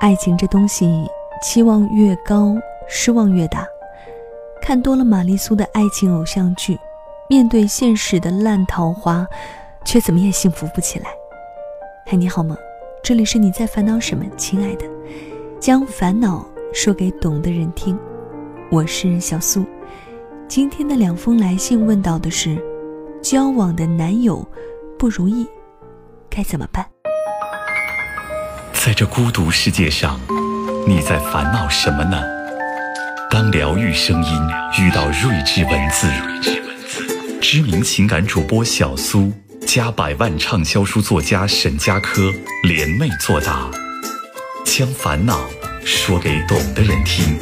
爱情这东西，期望越高，失望越大。看多了玛丽苏的爱情偶像剧，面对现实的烂桃花，却怎么也幸福不起来。嗨，你好吗？这里是你在烦恼什么，亲爱的？将烦恼说给懂的人听。我是小苏。今天的两封来信问到的是：交往的男友不如意，该怎么办？在这孤独世界上，你在烦恼什么呢？当疗愈声音遇到睿智文字，知名情感主播小苏加百万畅销书作家沈佳柯联袂作答，将烦恼说给懂的人听。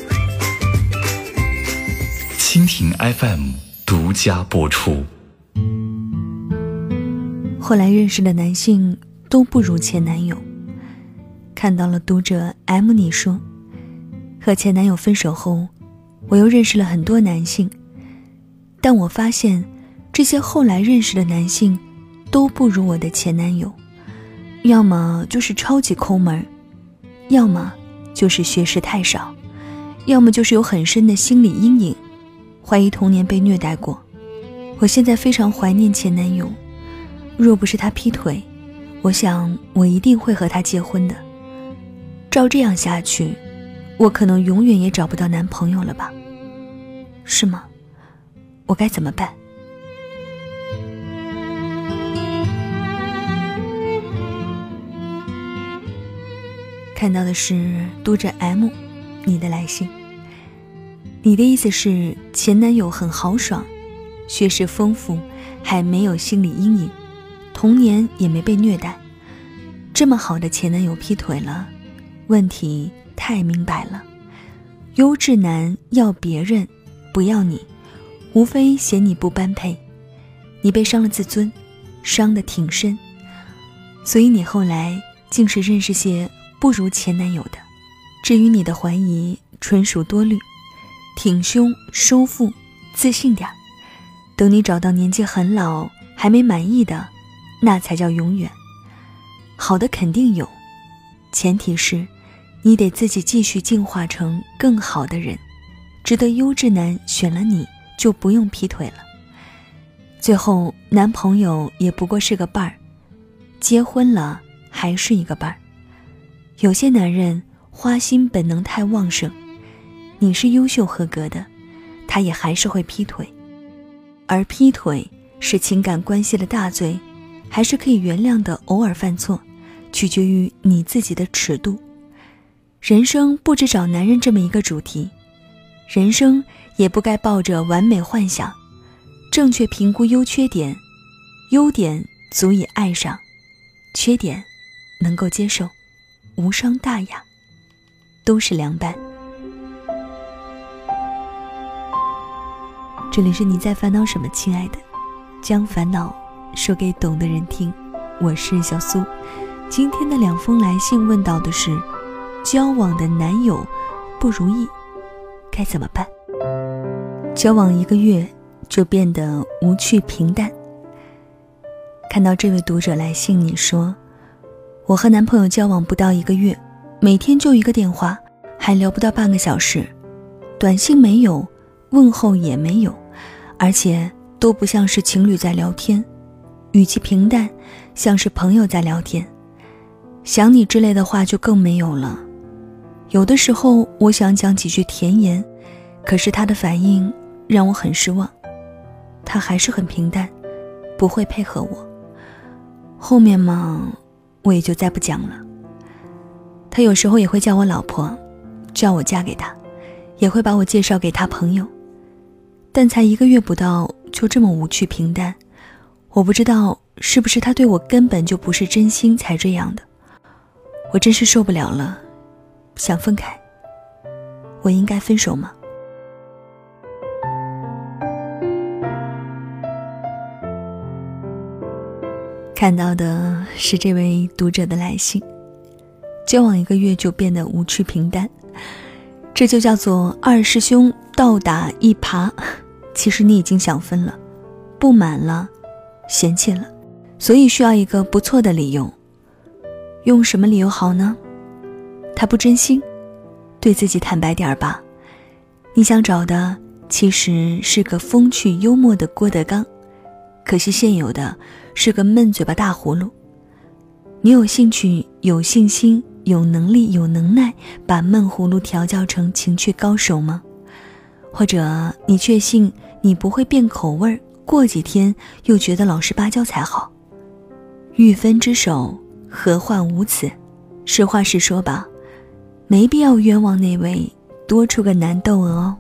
蜻蜓 FM 独家播出。后来认识的男性都不如前男友。看到了读者 M，你说，和前男友分手后，我又认识了很多男性，但我发现，这些后来认识的男性，都不如我的前男友，要么就是超级抠门，要么就是学识太少，要么就是有很深的心理阴影，怀疑童年被虐待过。我现在非常怀念前男友，若不是他劈腿，我想我一定会和他结婚的。照这样下去，我可能永远也找不到男朋友了吧？是吗？我该怎么办？看到的是读者 M，你的来信。你的意思是前男友很豪爽，学识丰富，还没有心理阴影，童年也没被虐待，这么好的前男友劈腿了。问题太明白了，优质男要别人，不要你，无非嫌你不般配，你被伤了自尊，伤得挺深，所以你后来竟是认识些不如前男友的。至于你的怀疑，纯属多虑，挺胸收腹，自信点儿，等你找到年纪很老还没满意的，那才叫永远。好的肯定有，前提是。你得自己继续进化成更好的人，值得优质男选了你就不用劈腿了。最后男朋友也不过是个伴儿，结婚了还是一个伴儿。有些男人花心本能太旺盛，你是优秀合格的，他也还是会劈腿。而劈腿是情感关系的大罪，还是可以原谅的偶尔犯错，取决于你自己的尺度。人生不止找男人这么一个主题，人生也不该抱着完美幻想，正确评估优缺点，优点足以爱上，缺点能够接受，无伤大雅，都是良伴。这里是你在烦恼什么，亲爱的，将烦恼说给懂的人听，我是小苏，今天的两封来信问到的是。交往的男友不如意，该怎么办？交往一个月就变得无趣平淡。看到这位读者来信，你说：“我和男朋友交往不到一个月，每天就一个电话，还聊不到半个小时，短信没有，问候也没有，而且都不像是情侣在聊天，语气平淡，像是朋友在聊天。想你之类的话就更没有了。”有的时候，我想讲几句甜言，可是他的反应让我很失望。他还是很平淡，不会配合我。后面嘛，我也就再不讲了。他有时候也会叫我老婆，叫我嫁给他，也会把我介绍给他朋友。但才一个月不到，就这么无趣平淡。我不知道是不是他对我根本就不是真心才这样的。我真是受不了了。想分开，我应该分手吗？看到的是这位读者的来信，交往一个月就变得无趣平淡，这就叫做二师兄倒打一耙。其实你已经想分了，不满了，嫌弃了，所以需要一个不错的理由。用什么理由好呢？他不真心，对自己坦白点儿吧。你想找的其实是个风趣幽默的郭德纲，可惜现有的是个闷嘴巴大葫芦。你有兴趣、有信心、有能力、有能耐，把闷葫芦调教成情趣高手吗？或者你确信你不会变口味儿，过几天又觉得老实巴交才好？欲分之手，何患无辞？实话实说吧，没必要冤枉那位多出个男窦娥哦。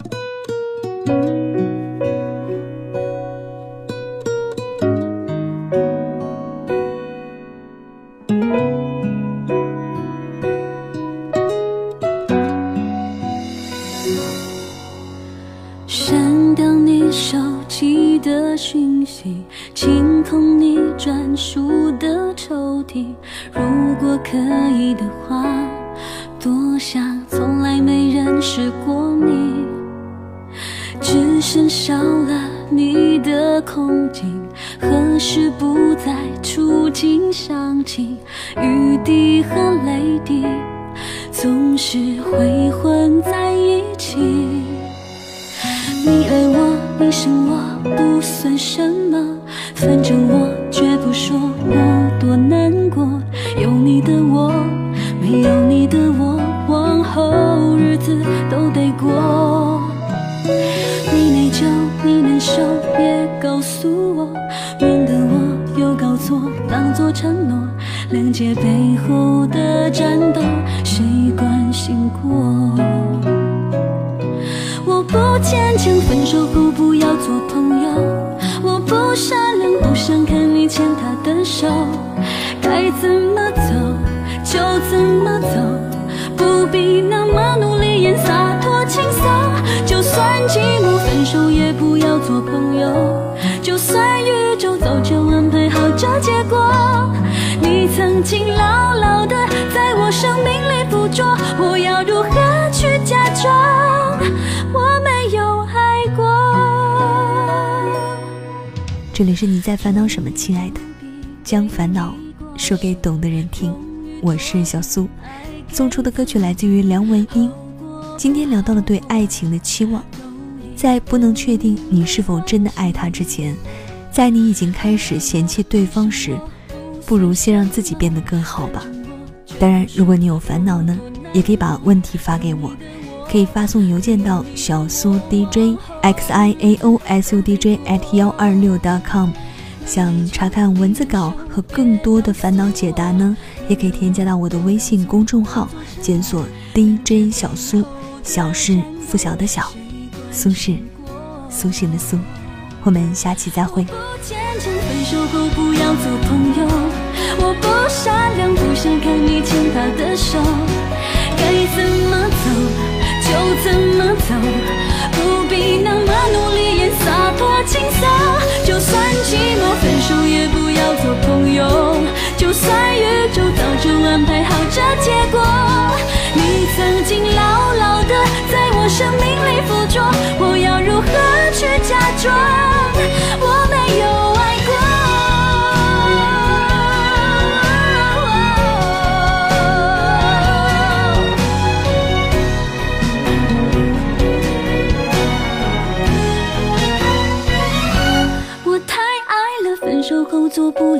删掉你手机的讯息，清空你专属的抽屉。如果可以的话，多想从来没认识过你。只剩少了你的空镜，何时不再触景伤情？雨滴和泪滴总是会混在一起。你爱我，你生我，不算什么，反正我绝不说谅解背后的战斗，谁关心过？我不坚强，分手后不要做朋友。我不善良，不想看你牵他的手。该怎么走就怎么走，不必那么努力演洒脱轻松。就算寂寞，分手也不要做朋友。就算宇宙早就安排好这结果，你曾经牢牢的在我生命里捕捉，我要如何去假装我没有爱过？这里是你在烦恼什么，亲爱的，将烦恼说给懂的人听。我是小苏，送出的歌曲来自于梁文音。今天聊到了对爱情的期望，在不能确定你是否真的爱他之前，在你已经开始嫌弃对方时，不如先让自己变得更好吧。当然，如果你有烦恼呢，也可以把问题发给我，可以发送邮件到小苏 DJ x i a o s u d j at 幺二六 com。想查看文字稿和更多的烦恼解答呢，也可以添加到我的微信公众号，检索 DJ 小苏，小是拂晓的小，苏轼苏醒的苏。我们下期再会。不坚强，分手后不要做朋友。我不善良，不想看你牵他的手。该怎么走就怎么走，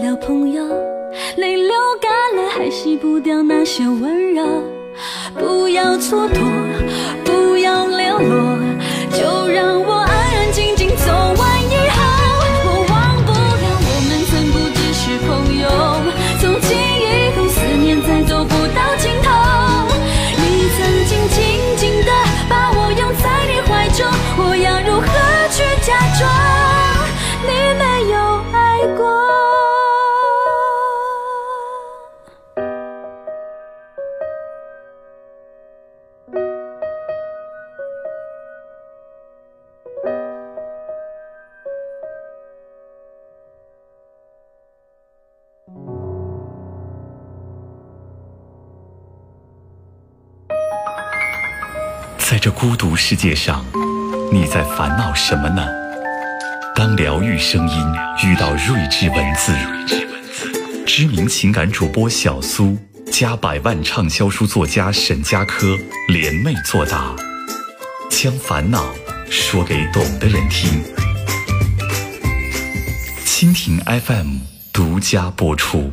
了朋友，泪流干了还洗不掉那些温柔。不要蹉跎，不要联络，就让我这孤独世界上，你在烦恼什么呢？当疗愈声音遇到睿智文字，知名情感主播小苏加百万畅销书作家沈佳柯联袂作答，将烦恼说给懂的人听。蜻蜓 FM 独家播出。